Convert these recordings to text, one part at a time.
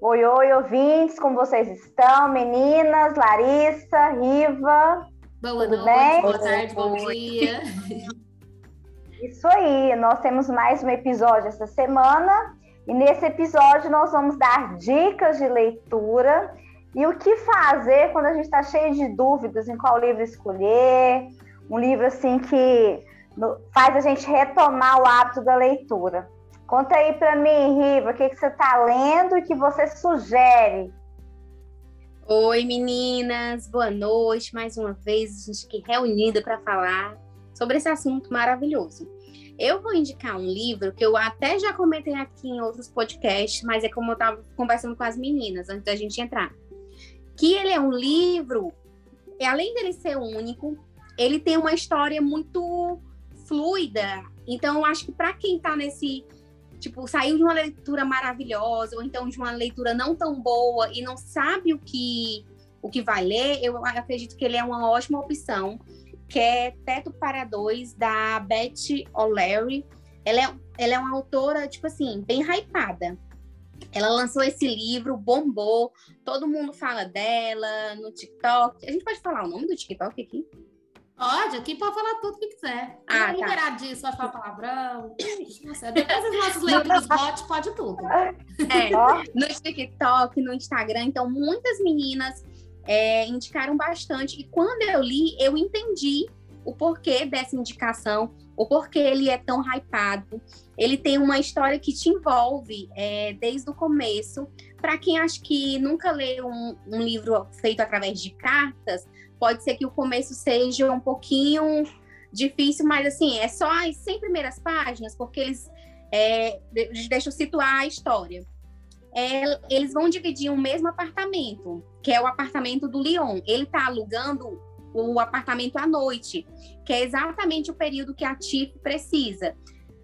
Oi, oi, ouvintes, como vocês estão? Meninas, Larissa, Riva. Boa Tudo noite, bem? boa tarde, bom dia. Isso aí, nós temos mais um episódio essa semana e nesse episódio nós vamos dar dicas de leitura e o que fazer quando a gente está cheio de dúvidas em qual livro escolher, um livro assim que faz a gente retomar o hábito da leitura. Conta aí para mim, Riva, o que, que você está lendo e que você sugere. Oi, meninas, boa noite. Mais uma vez, a gente aqui reunida para falar sobre esse assunto maravilhoso. Eu vou indicar um livro que eu até já comentei aqui em outros podcasts, mas é como eu estava conversando com as meninas antes da gente entrar. Que ele é um livro, além dele ser único, ele tem uma história muito fluida. Então, eu acho que para quem está nesse tipo, saiu de uma leitura maravilhosa, ou então de uma leitura não tão boa e não sabe o que, o que vai ler, eu acredito que ele é uma ótima opção, que é Teto para Dois, da Beth O'Leary. Ela é, ela é uma autora, tipo assim, bem hypada. Ela lançou esse livro, bombou, todo mundo fala dela no TikTok. A gente pode falar o nome do TikTok aqui? Pode, aqui pode falar tudo que quiser. Ah, tá. liberadíssimo, vai falar palavrão. Nossa, depois dos nossos leitores bot, pode tudo. É, no TikTok, no Instagram, então muitas meninas é, indicaram bastante. E quando eu li, eu entendi o porquê dessa indicação, o porquê ele é tão hypado. Ele tem uma história que te envolve é, desde o começo. Para quem acha que nunca leu um, um livro feito através de cartas, pode ser que o começo seja um pouquinho difícil, mas assim, é só as 100 primeiras páginas, porque eles é, deixam situar a história. É, eles vão dividir o mesmo apartamento, que é o apartamento do Leon. Ele está alugando o apartamento à noite, que é exatamente o período que a Tiff precisa.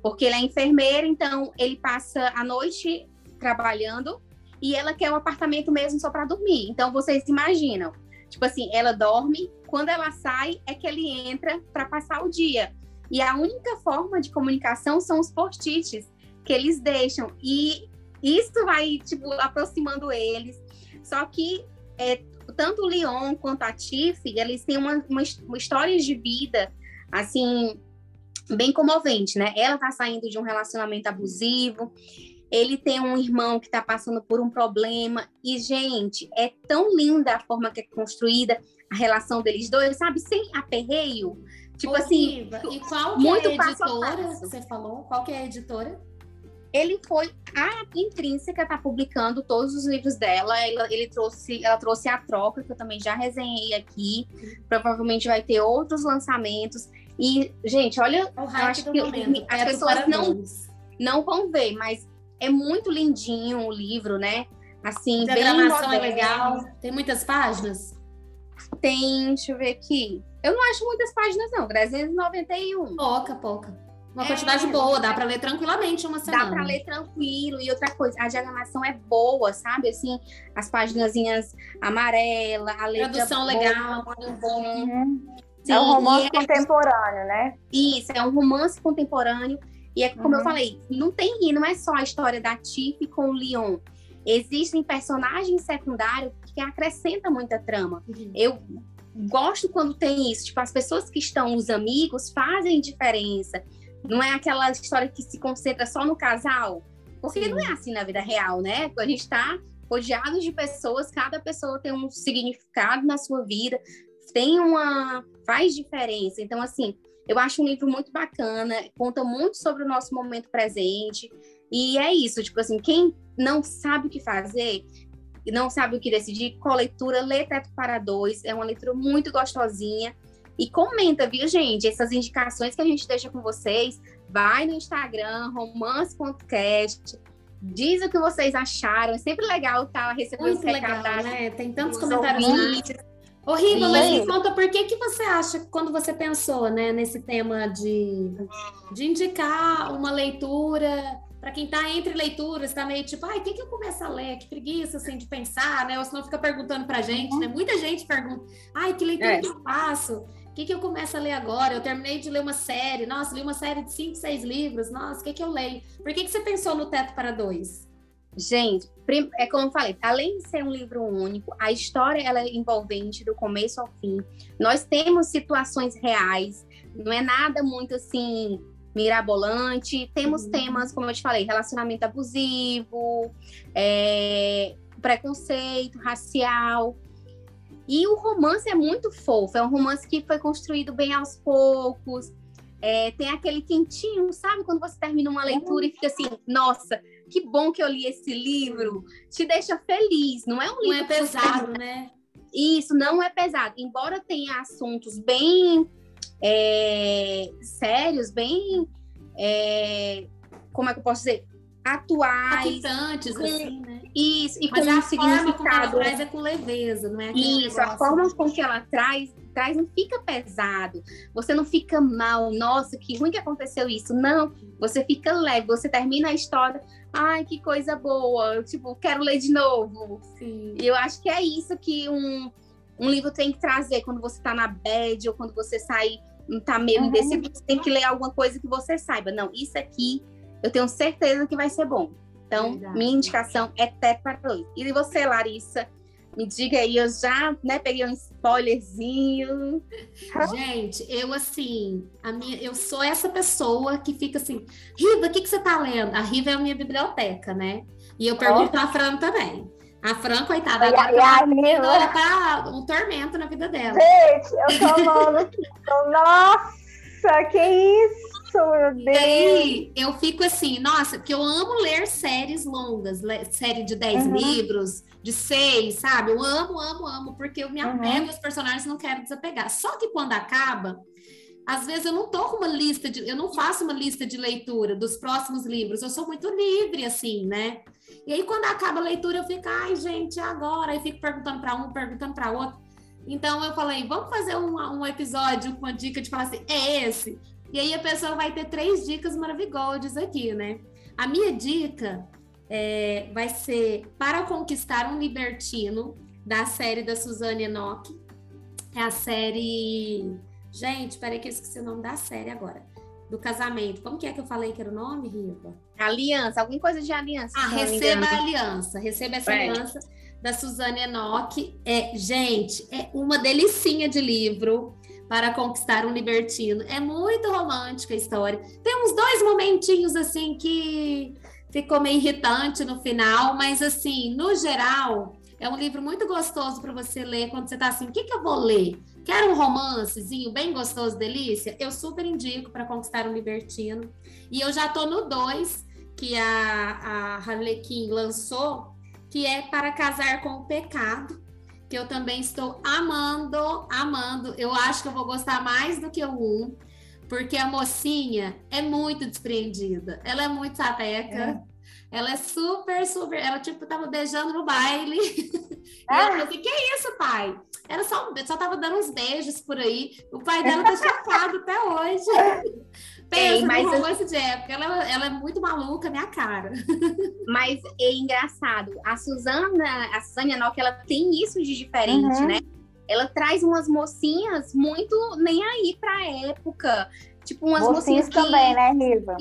Porque ele é enfermeira, então ele passa a noite trabalhando e ela quer o apartamento mesmo só para dormir. Então vocês imaginam, Tipo assim, ela dorme, quando ela sai é que ele entra para passar o dia. E a única forma de comunicação são os post-its que eles deixam. E isso vai, tipo, aproximando eles. Só que é, tanto o Leon quanto a Tiffy, eles têm uma, uma, uma história de vida, assim, bem comovente, né? Ela tá saindo de um relacionamento abusivo, ele tem um irmão que está passando por um problema. E, gente, é tão linda a forma que é construída a relação deles dois, sabe? Sem aperreio. Tipo Ô, assim. Riva, e qual que é a editora que você falou? Qual que é a editora? Ele foi. A Intrínseca está publicando todos os livros dela. Ela, ele trouxe, ela trouxe a troca, que eu também já resenhei aqui. Provavelmente vai ter outros lançamentos. E, gente, olha, eu acho que as é pessoas não, não vão ver, mas é muito lindinho o livro, né? Assim, a diagramação é legal. Tem muitas páginas? Tem, deixa eu ver aqui. Eu não acho muitas páginas, não. 391. Pouca, pouca. Uma é, quantidade boa, dá para ler tranquilamente uma semana. Dá para ler tranquilo. E outra coisa, a diagramação é boa, sabe? Assim, as páginas amarela, a letra Tradução boa, legal. Muito bom. Uhum. Sim, é um romance é... contemporâneo, né? Isso, é um romance contemporâneo e é como uhum. eu falei, não tem, não é só a história da Tiff com o Leon. Existem personagens secundários que acrescentam muita trama. Uhum. Eu gosto quando tem isso, tipo, as pessoas que estão, os amigos, fazem diferença. Não é aquela história que se concentra só no casal. Porque Sim. não é assim na vida real, né? A gente está rodeado de pessoas, cada pessoa tem um significado na sua vida, tem uma. faz diferença. Então, assim, eu acho um livro muito bacana, conta muito sobre o nosso momento presente. E é isso, tipo assim, quem não sabe o que fazer, não sabe o que decidir, com a leitura, lê Teto para Dois, é uma leitura muito gostosinha. E comenta, viu, gente? Essas indicações que a gente deixa com vocês, vai no Instagram, romance.cast, diz o que vocês acharam. É sempre legal estar tá recebendo Muito legal, né? Tem tantos comentários. Ouvintes. Riva, mas me conta, por que, que você acha, quando você pensou né, nesse tema de, de indicar uma leitura, para quem está entre leituras, está meio tipo, ai, o que, que eu começo a ler? Que preguiça, assim, de pensar, né? Ou senão fica perguntando para gente, né? Muita gente pergunta, ai, que leitura é. que eu faço? que, que eu começo a ler agora? Eu terminei de ler uma série. Nossa, li uma série de cinco, seis livros. Nossa, o que, que eu leio? Por que, que você pensou no Teto para Dois? Gente, é como eu falei, além de ser um livro único, a história ela é envolvente do começo ao fim. Nós temos situações reais, não é nada muito assim mirabolante. Temos uhum. temas, como eu te falei, relacionamento abusivo, é, preconceito racial. E o romance é muito fofo, é um romance que foi construído bem aos poucos. É, tem aquele quentinho, sabe? Quando você termina uma leitura e fica assim, nossa, que bom que eu li esse livro. Te deixa feliz, não é um livro. Não é pesado, né? Isso, não é pesado. Embora tenha assuntos bem é, sérios, bem. É, como é que eu posso dizer? atuais. Com, assim, né? Isso, e Mas com a um significado. Como ela traz é com leveza, não é? Isso, a forma com que ela traz, traz não fica pesado. Você não fica mal, nossa, que ruim que aconteceu isso. Não, você fica leve, você termina a história, ai, que coisa boa, tipo, quero ler de novo. Sim. E eu acho que é isso que um, um livro tem que trazer quando você tá na bad ou quando você sai, tá meio uhum. indeciso, você tem que ler alguma coisa que você saiba. Não, isso aqui eu tenho certeza que vai ser bom. Então, Verdade. minha indicação é Teto para dois. E você, Larissa? Me diga aí, eu já né, peguei um spoilerzinho. Gente, eu assim, a minha, eu sou essa pessoa que fica assim, Riva, o que, que você tá lendo? A Riva é a minha biblioteca, né? E eu pergunto oh. a Fran também. A Fran, coitada, agora, e a, tá, tá um tormento na vida dela. Gente, eu tô amando. Nossa, que isso! Aí, eu fico assim, nossa, porque eu amo ler séries longas, série de 10 uhum. livros, de 6, sabe? Eu amo, amo, amo, porque eu me apego uhum. aos personagens e não quero desapegar. Só que quando acaba, às vezes eu não tô com uma lista de, eu não faço uma lista de leitura dos próximos livros, eu sou muito livre, assim, né? E aí, quando acaba a leitura, eu fico, ai, gente, agora? Aí fico perguntando para um, perguntando para outro. Então eu falei, vamos fazer um, um episódio com a dica de falar assim, é esse? E aí a pessoa vai ter três dicas maravilhosas aqui, né? A minha dica é, vai ser Para Conquistar um Libertino, da série da Suzane Enoch. É a série. Gente, peraí que eu esqueci o nome da série agora. Do casamento. Como que é que eu falei que era o nome, Riva? Aliança, alguma coisa de aliança. Ah, receba a aliança. Receba essa é. aliança da Suzane Enoch. É, gente, é uma delicinha de livro para conquistar um libertino. É muito romântica a história. Tem uns dois momentinhos assim que ficou meio irritante no final, mas assim, no geral, é um livro muito gostoso para você ler quando você está assim, o que, que eu vou ler? Quero um romancezinho bem gostoso, delícia? Eu super indico para conquistar um libertino. E eu já tô no 2, que a, a Harlequin lançou, que é para casar com o pecado que eu também estou amando, amando. Eu acho que eu vou gostar mais do que o um, porque a mocinha é muito despreendida. Ela é muito sapeca. É. Ela é super, super. Ela, tipo, tava beijando no baile. Ah. E eu falei assim: que isso, pai? Ela só, só tava dando uns beijos por aí. O pai dela tá chocado até hoje. Pensa Ei, mas no romance eu... de época. Ela, ela é muito maluca, minha cara. Mas é engraçado. A Suzana, a Suzana Enoch, ela tem isso de diferente, uhum. né? Ela traz umas mocinhas muito nem aí pra época. Tipo, umas mocinhas, mocinhas que... também, né, Riva?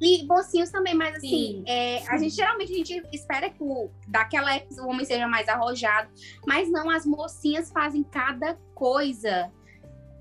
E mocinhos também, mas assim, sim, é, a gente geralmente a gente espera que o, daquela época o homem seja mais arrojado, mas não, as mocinhas fazem cada coisa.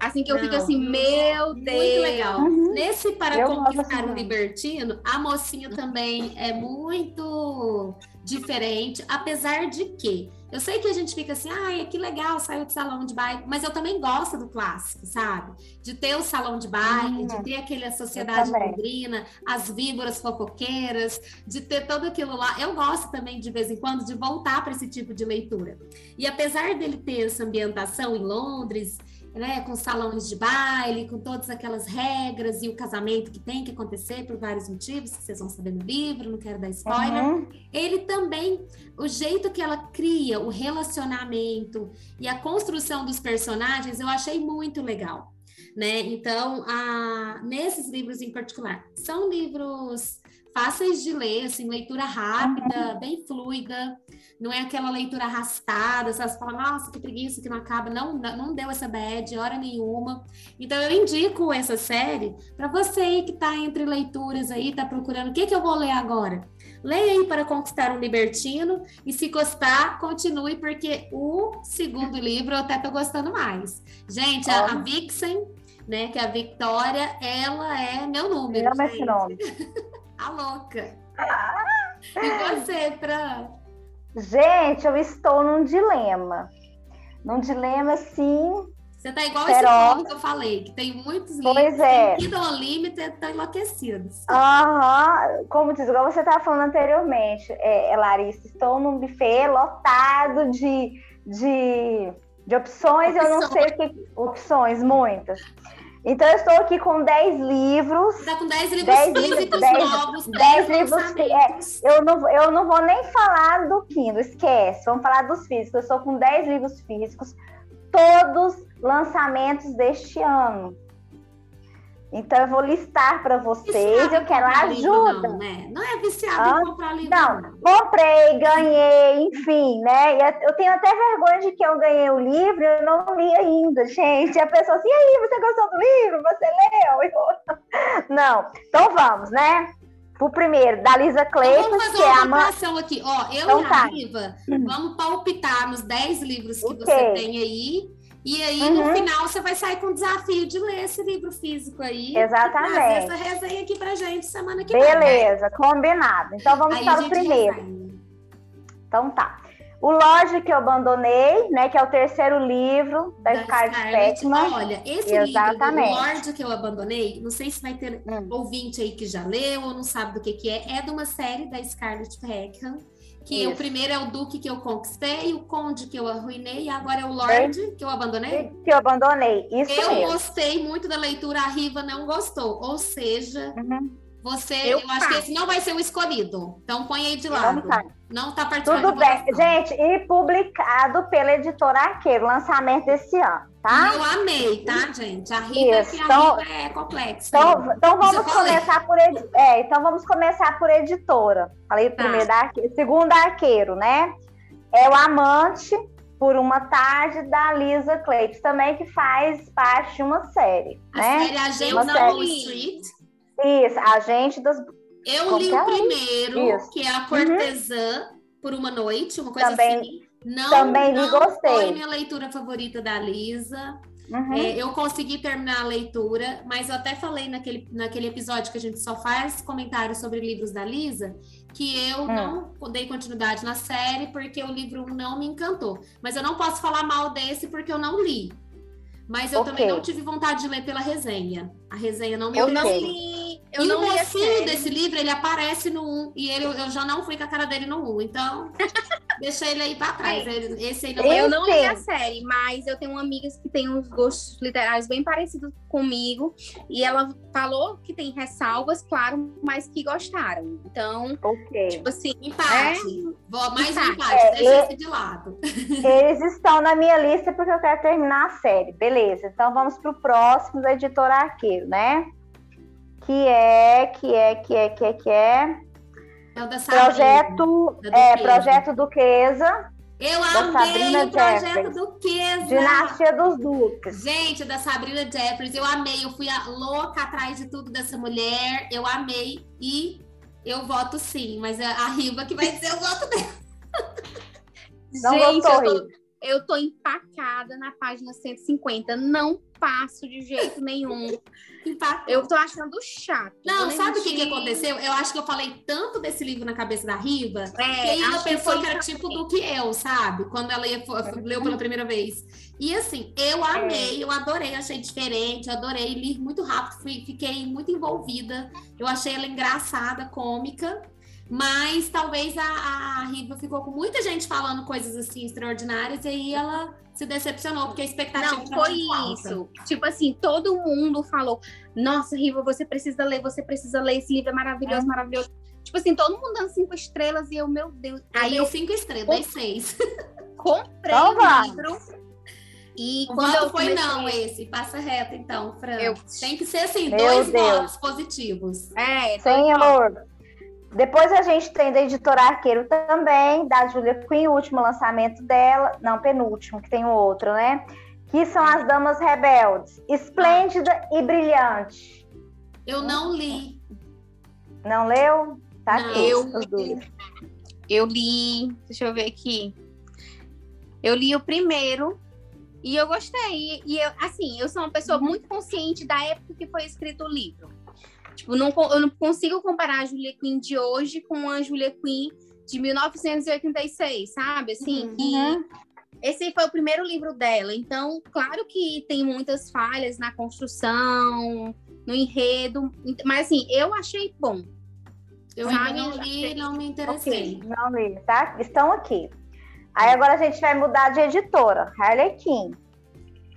Assim que eu não, fico assim, meu Deus. Muito legal. Uhum. Nesse Para eu Conquistar um Libertino, a mocinha também é muito diferente, apesar de que eu sei que a gente fica assim, ai, que legal, saiu de salão de baile, mas eu também gosto do clássico, sabe? De ter o salão de baile, de ter aquela sociedade londrina, as víboras fofoqueiras, de ter tudo aquilo lá. Eu gosto também, de vez em quando, de voltar para esse tipo de leitura. E apesar dele ter essa ambientação em Londres, né, com salões de baile, com todas aquelas regras e o casamento que tem que acontecer por vários motivos, que vocês vão saber no livro, não quero dar spoiler. Uhum. Ele também, o jeito que ela cria o relacionamento e a construção dos personagens, eu achei muito legal. Né? Então, a, nesses livros em particular, são livros fáceis de ler, assim, leitura rápida, bem fluida, não é aquela leitura arrastada, você fala, nossa, que preguiça que não acaba, não, não deu essa bad, hora nenhuma. Então eu indico essa série para você aí que está entre leituras aí, está procurando o que, que eu vou ler agora. Leia aí para conquistar um libertino e se gostar, continue, porque o segundo livro eu até tô gostando mais. Gente, a, a Vixen, né, que é a Victoria, ela é meu número. Esse nome. a louca. Ah. E você, Fran? Gente, eu estou num dilema. Num dilema, assim, você tá igual esse povo que eu falei, que tem muitos livros. Pois é. Kindle Unlimited estão enlouquecidos. Aham. Uhum. Como diz, igual você estava falando anteriormente, é, é, Larissa, estou num buffet lotado de, de, de opções, opções, eu não sei o que. Opções, muitas. Então, eu estou aqui com 10 livros. Está com 10 livros 10 físicos 10, novos, 10, 10 livros. É, eu, não, eu não vou nem falar do Kindle, esquece. Vamos falar dos físicos. Eu estou com 10 livros físicos, todos lançamentos deste ano. Então eu vou listar para vocês, eu quero ajuda. Não, né? não é viciado ah, em comprar livro. Não, não, comprei, ganhei, enfim, né? Eu tenho até vergonha de que eu ganhei o livro e eu não li ainda, gente. A pessoa assim, e aí, você gostou do livro? Você leu? Eu... Não, então vamos, né? O primeiro, da Lisa Clayton, então que é a mãe. aqui. Ó, eu então, e a tá. Riva, vamos palpitar nos 10 livros que okay. você tem aí e aí, uhum. no final, você vai sair com o desafio de ler esse livro físico aí. Exatamente. E essa resenha aqui pra gente semana que Beleza, vem. Beleza, combinado. Então vamos aí para o primeiro. Resenha. Então tá. O Lorde que eu abandonei, né? Que é o terceiro livro da, da Scarlett Peckman. Olha, esse Exatamente. livro, O Lorde que eu abandonei, não sei se vai ter hum. ouvinte aí que já leu ou não sabe do que, que é. É de uma série da Scarlett Peckman que Isso. o primeiro é o Duque que eu conquistei, o Conde que eu arruinei, e agora é o Lorde é. que eu abandonei? Que eu abandonei, isso Eu mesmo. gostei muito da leitura, a Riva não gostou. Ou seja, uhum. você, eu, eu acho que esse não vai ser o escolhido. Então põe aí de lado. Não tá, não tá participando. Tudo bem. Gente, e publicado pela editora Arqueiro, lançamento desse ano tá? Eu amei, tá, gente? A Rita, Isso. a então, Rita é complexa. Então, então vamos começar por é, então vamos começar por editora. Falei tá. primeiro da segundo arqueiro, né? É o amante por uma tarde da Lisa Clayton, também que faz parte de uma série, a né? Série Agente uma da série... Street. Isso, Agente das Eu li o é? primeiro, Isso. que é a uhum. Cortesã uhum. por uma noite, uma coisa também... assim. Não, Também não gostei. foi minha leitura favorita da Lisa. Uhum. É, eu consegui terminar a leitura, mas eu até falei naquele, naquele episódio que a gente só faz comentários sobre livros da Lisa, que eu hum. não dei continuidade na série porque o livro não me encantou. Mas eu não posso falar mal desse porque eu não li. Mas eu okay. também não tive vontade de ler pela resenha. A resenha não me Eu não li. Eu e não o mocinho desse livro, ele aparece no 1 e ele, eu já não fui com a cara dele no 1. Então, deixa ele aí para trás. Ele, esse aí não Eu não li a série, mas eu tenho amigas que têm uns gostos literários bem parecidos comigo. E ela falou que tem ressalvas, claro, mas que gostaram. Então, okay. tipo assim. Empate. É... Mais empate, empate. É, deixa esse de lado. Eles estão na minha lista porque eu quero terminar a série. Beleza. Então vamos para o próximo da editora Arqueiro, né? Que é, que é, que é, que é, que é. É o da Projeto, é, Projeto Duquesa. Eu amei o projeto Duquesa. Dinastia dos Duques. Gente, da Sabrina Jeffries, eu amei. Eu fui a louca atrás de tudo dessa mulher. Eu amei e eu voto sim, mas é a Riva que vai dizer o voto dela. Não Gente, gostou, eu tô, eu tô empacada na página 150. Não passo de jeito nenhum. Eu tô achando chato. Não, sabe o que, que aconteceu? Eu acho que eu falei tanto desse livro na cabeça da Riva, é, que ela pensou que, que era tipo do que eu, sabe? Quando ela ia, leu pela primeira vez. E assim, eu é. amei, é. eu adorei, achei diferente, adorei, li muito rápido, fui, fiquei muito envolvida. Eu achei ela engraçada, cômica. Mas talvez a, a Riva ficou com muita gente falando coisas assim extraordinárias e aí ela se decepcionou, porque a expectativa não foi isso. Tipo assim, todo mundo falou: Nossa, Riva, você precisa ler, você precisa ler, esse livro é maravilhoso, é. maravilhoso. Tipo assim, todo mundo dando cinco estrelas e eu, meu Deus. Aí eu cinco estrelas, dei seis. Comprei o livro. E o quando eu foi comecei... não esse, passa reto então, Fran. Eu... Tem que ser assim, meu dois Deus. votos positivos. É, Senhor. Depois a gente tem da editora Arqueiro também, da Julia Quinn, o último lançamento dela, não, penúltimo, que tem o outro, né? Que são As Damas Rebeldes, Esplêndida e Brilhante. Eu não li. Não leu? Tá não, aqui, eu, eu li, deixa eu ver aqui. Eu li o primeiro e eu gostei. E eu, assim, eu sou uma pessoa uhum. muito consciente da época que foi escrito o livro. Tipo, não, eu não consigo comparar a Julia Quinn de hoje com a Julia Quinn de 1986, sabe? Assim, uhum. que esse foi o primeiro livro dela. Então, claro que tem muitas falhas na construção, no enredo, mas assim, eu achei bom. Eu sabe? não li, não me interessei. Okay. Não li, tá? Estão aqui. Aí agora a gente vai mudar de editora, Harlequin.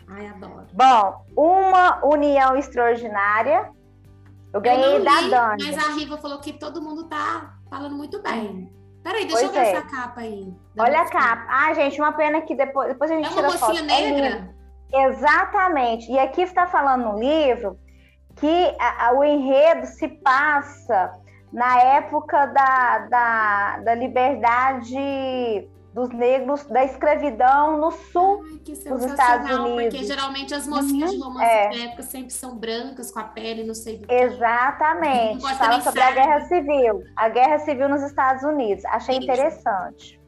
Ai, adoro. Bom, uma união extraordinária eu ganhei eu da li, Dani. Mas a Riva falou que todo mundo tá falando muito bem. Peraí, deixa pois eu ver é. essa capa aí. Olha a capa. Ah, gente, uma pena que depois, depois a gente é tira uma mocinha foto. É negra? É Exatamente. E aqui está falando no livro que a, a, o enredo se passa na época da, da, da liberdade dos negros da escravidão no sul Ai, dos Estados Unidos. Porque geralmente as mocinhas uhum, de romance é. de época sempre são brancas, com a pele, não sei do que. Exatamente. Fala sobre sabe. a Guerra Civil. A Guerra Civil nos Estados Unidos. Achei Isso. interessante.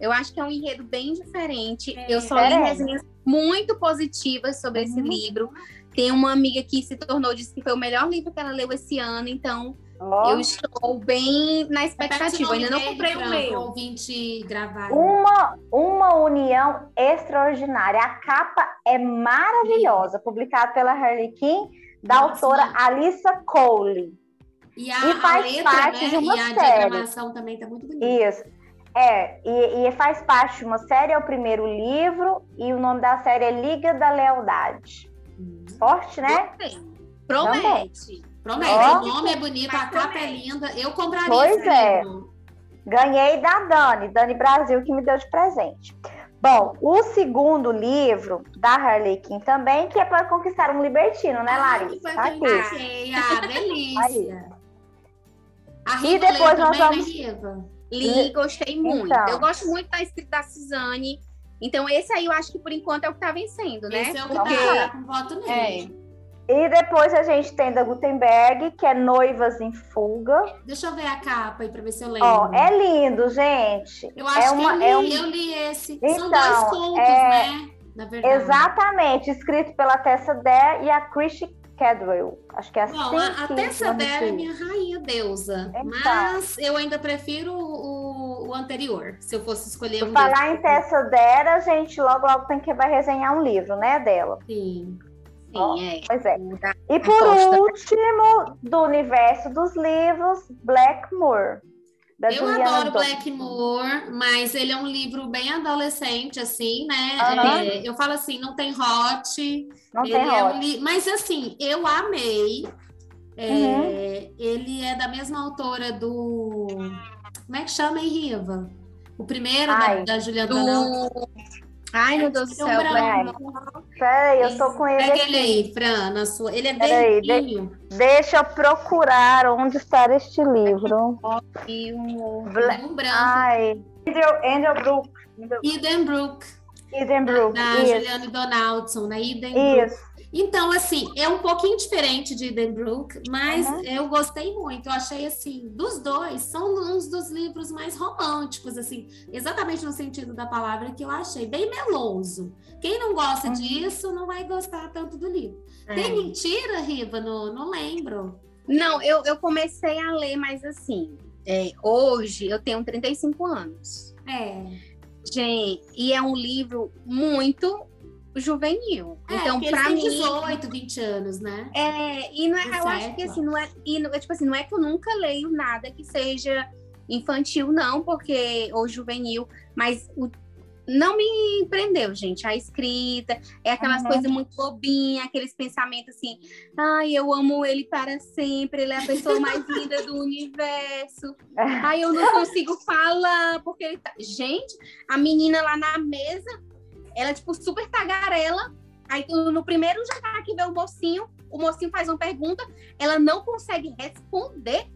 Eu acho que é um enredo bem diferente. É. Eu só li resenhas muito positivas sobre uhum. esse livro. Tem uma amiga que se tornou, disse que foi o melhor livro que ela leu esse ano, então Oh. Eu estou bem na expectativa, ainda não comprei o meu. Ouvinte gravar. Uma, uma união extraordinária. A capa é maravilhosa, publicada pela Harley King, da Nossa, autora mãe. Alissa Cole. E, a, e faz a letra, parte né? de uma e a série. diagramação também tá muito bonita. Isso. É, e, e, faz parte de uma série, é o primeiro livro, e o nome da série é Liga da Lealdade. Hum. Forte, né? Promete. Promete. Oh, o nome é bonito, a capa é linda. Eu compraria pois esse é. livro. Ganhei da Dani, Dani Brasil, que me deu de presente. Bom, o segundo livro da Harley Quinn também, que é para conquistar um libertino, né, Larissa? Tá aqui. Ah, delícia. e depois nós também, né, vamos. Li, gostei muito. Então. Eu gosto muito da escrita da Suzane. Então, esse aí eu acho que por enquanto é o que tá vencendo, né? Esse é o que tá, Porque... tá com voto nele. É. E depois a gente tem da Gutenberg, que é Noivas em Fuga. Deixa eu ver a capa aí para ver se eu lembro. Ó, é lindo, gente. Eu acho é uma, que eu li, é um... eu li esse. Então, São dois contos, é... né? Na verdade. Exatamente, escrito pela Tessa Dare e a Christy Cadwell. Acho que é assim. Bom, a, a Tessa Dare é minha rainha deusa. Então. Mas eu ainda prefiro o, o anterior, se eu fosse escolher um. Falar em Tessa Dare, a gente logo, logo tem que vai resenhar um livro, né, dela. Sim. Sim, é. Pois é. E por último, do universo dos livros, Blackmore. eu Juliana adoro Blackmore, mas ele é um livro bem adolescente, assim, né? Uhum. É, eu falo assim, não tem hot. Não tem é hot. Um li... Mas assim, eu amei. É, uhum. Ele é da mesma autora do. Como é que chama, hein, Riva? O primeiro da, da Juliana do... Ai, meu Deus do céu. Peraí, eu tô com ele. Pega ele aí, Fran, na sua. Ele é verdinho. De... Deixa eu procurar onde está este livro. E um, Bla... um branco. Ai, Andrew, Andrew Brook. Eden Brook. Eden Brook. Da Juliane Donaldson, né? Eden Brook. Isso. Então, assim, é um pouquinho diferente de Brook, mas uhum. eu gostei muito. Eu achei, assim, dos dois, são uns dos livros mais românticos, assim, exatamente no sentido da palavra que eu achei, bem meloso. Quem não gosta uhum. disso não vai gostar tanto do livro. É. Tem mentira, Riva? No, não lembro. Não, eu, eu comecei a ler, mas assim, é, hoje eu tenho 35 anos. É. Gente, e é um livro muito juvenil. É, então, para mim. 18, 20 anos, né? É, e não é, eu acho que assim, não é, e, é, tipo assim, não é que eu nunca leio nada que seja infantil, não, porque, ou juvenil, mas o, não me prendeu, gente. A escrita, é aquelas uhum. coisas muito bobinhas, aqueles pensamentos assim, ai, eu amo ele para sempre, ele é a pessoa mais linda do universo. Ai, eu não consigo falar, porque ele tá. Gente, a menina lá na mesa ela é, tipo, super tagarela. Aí, no primeiro jantar que vê o mocinho, o mocinho faz uma pergunta, ela não consegue responder.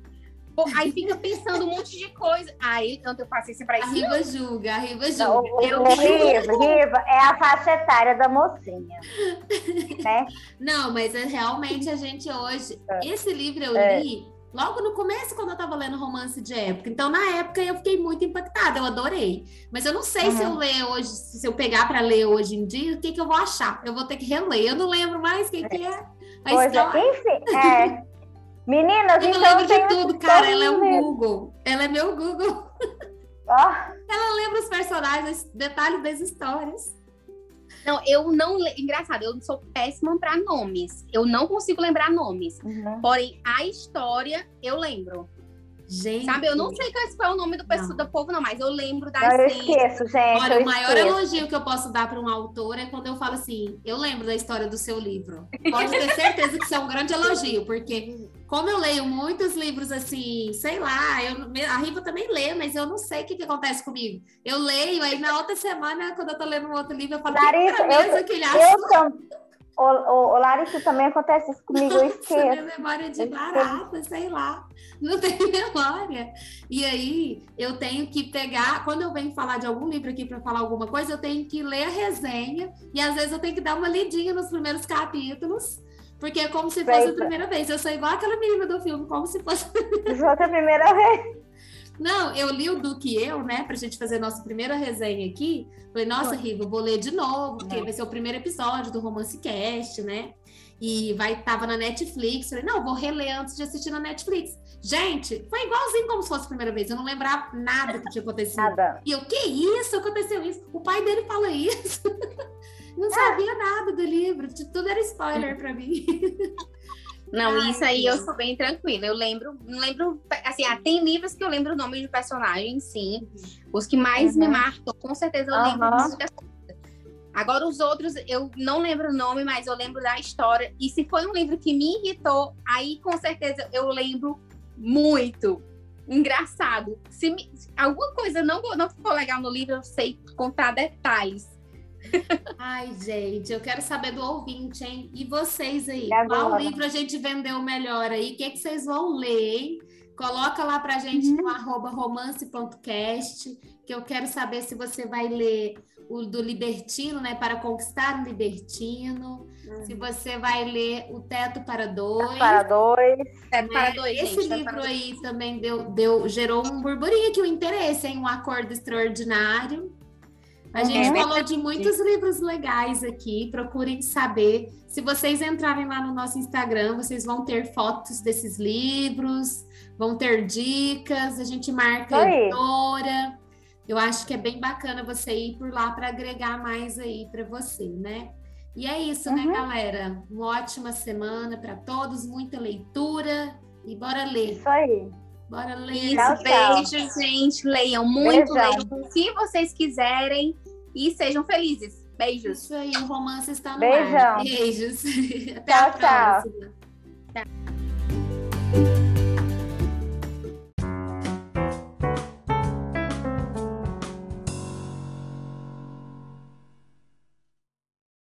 Aí fica pensando um monte de coisa. Aí eu tenho paciência pra isso. A Riva julga, a Riva julga. Não, eu... Riva, Riva é a faixa etária da mocinha. né? Não, mas é, realmente a gente hoje. É. Esse livro eu é. li logo no começo, quando eu tava lendo romance de época. Então, na época, eu fiquei muito impactada, eu adorei. Mas eu não sei uhum. se eu ler hoje, se eu pegar para ler hoje em dia, o que, que eu vou achar. Eu vou ter que reler. Eu não lembro mais o que, que é. A pois é, enfim, é. Meninas, eu então. lembro de tudo, cara. Ela é o Google. Ela é meu Google. Oh. Ela lembra os personagens, detalhes das histórias. Não, eu não. Engraçado, eu sou péssima para nomes. Eu não consigo lembrar nomes. Uhum. Porém, a história eu lembro. Gente. Sabe, eu não sei qual é o nome do, pessoa, do povo, não, mas eu lembro da Eu esqueço, gente. Olha, o maior elogio que eu posso dar para um autor é quando eu falo assim: eu lembro da história do seu livro. Pode ter certeza que isso é um grande elogio, porque como eu leio muitos livros assim, sei lá, eu, a Riva também lê, mas eu não sei o que, que acontece comigo. Eu leio, aí na outra semana, quando eu tô lendo um outro livro, eu falo, Larissa, que é eu, aquele eu, Ô, ô, ô, Larissa, também acontece isso comigo, eu esqueço. Minha memória de barata, sei lá. Não tenho memória. E aí, eu tenho que pegar, quando eu venho falar de algum livro aqui para falar alguma coisa, eu tenho que ler a resenha e às vezes eu tenho que dar uma lidinha nos primeiros capítulos. Porque é como se fosse a primeira vez. Eu sou igual aquela menina do filme, como se fosse. fosse a primeira vez. Não, eu li o Duque e eu, né, pra gente fazer a nossa primeira resenha aqui. Falei, nossa, Riva, vou ler de novo, porque não. vai ser o primeiro episódio do Romance Cast, né? E vai, tava na Netflix. Falei, não, vou reler antes de assistir na Netflix. Gente, foi igualzinho como se fosse a primeira vez. Eu não lembrava nada que tinha acontecido. Nada. E eu, que isso? Aconteceu isso? O pai dele fala isso. não sabia nada do livro. Tudo era spoiler para mim. Não, Ai, isso aí eu sou bem tranquila. Eu lembro, não lembro, assim, ah, tem livros que eu lembro o nome de personagem, sim. Os que mais uhum. me marcam, com certeza eu uhum. lembro dos personagens. Agora, os outros, eu não lembro o nome, mas eu lembro da história. E se foi um livro que me irritou, aí com certeza eu lembro muito. Engraçado. Se me, alguma coisa não, não ficou legal no livro, eu sei contar detalhes. Ai, gente, eu quero saber do ouvinte, hein? E vocês aí? Qual livro a gente vendeu melhor aí? O que, é que vocês vão ler, hein? Coloca lá pra gente uhum. no arroba romance.cast, que eu quero saber se você vai ler o do Libertino, né? Para conquistar o Libertino. Uhum. Se você vai ler O Teto para Dois. Para Dois. Teto né? para Dois. Esse gente, livro aí também deu, deu, gerou um burburinho aqui, um interesse em um acordo extraordinário. A gente é. falou de muitos livros legais aqui. Procurem saber. Se vocês entrarem lá no nosso Instagram, vocês vão ter fotos desses livros, vão ter dicas. A gente marca a editora. Eu acho que é bem bacana você ir por lá para agregar mais aí para você, né? E é isso, né, uhum. né, galera? Uma ótima semana para todos, muita leitura e bora ler. Isso aí. Bora ler. Isso, tchau, beijo, gente. Leiam muito, Beijão. leiam o que vocês quiserem e sejam felizes. Beijos. Isso aí, o romance está no Beijão. ar. Beijos. Até tchau, a próxima. Tchau. tchau.